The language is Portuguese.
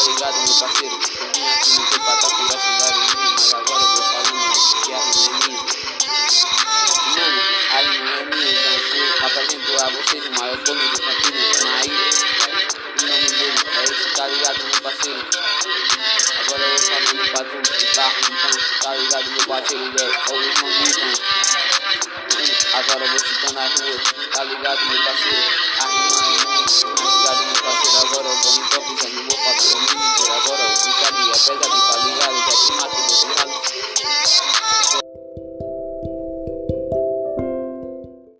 parceiro. Eu vim aqui no teu patrão em mim, mas agora eu vou falando que a rima é minha. Mano, a rima é minha, então eu apresento a vocês o maior dono do continente, na ilha. O nome dele é esse, tá ligado, meu parceiro? Agora eu vou falando pra tu que tá então, tá ligado, meu parceiro? É, o irmão do irmão. Agora eu vou ficando na rua, tá ligado, meu parceiro?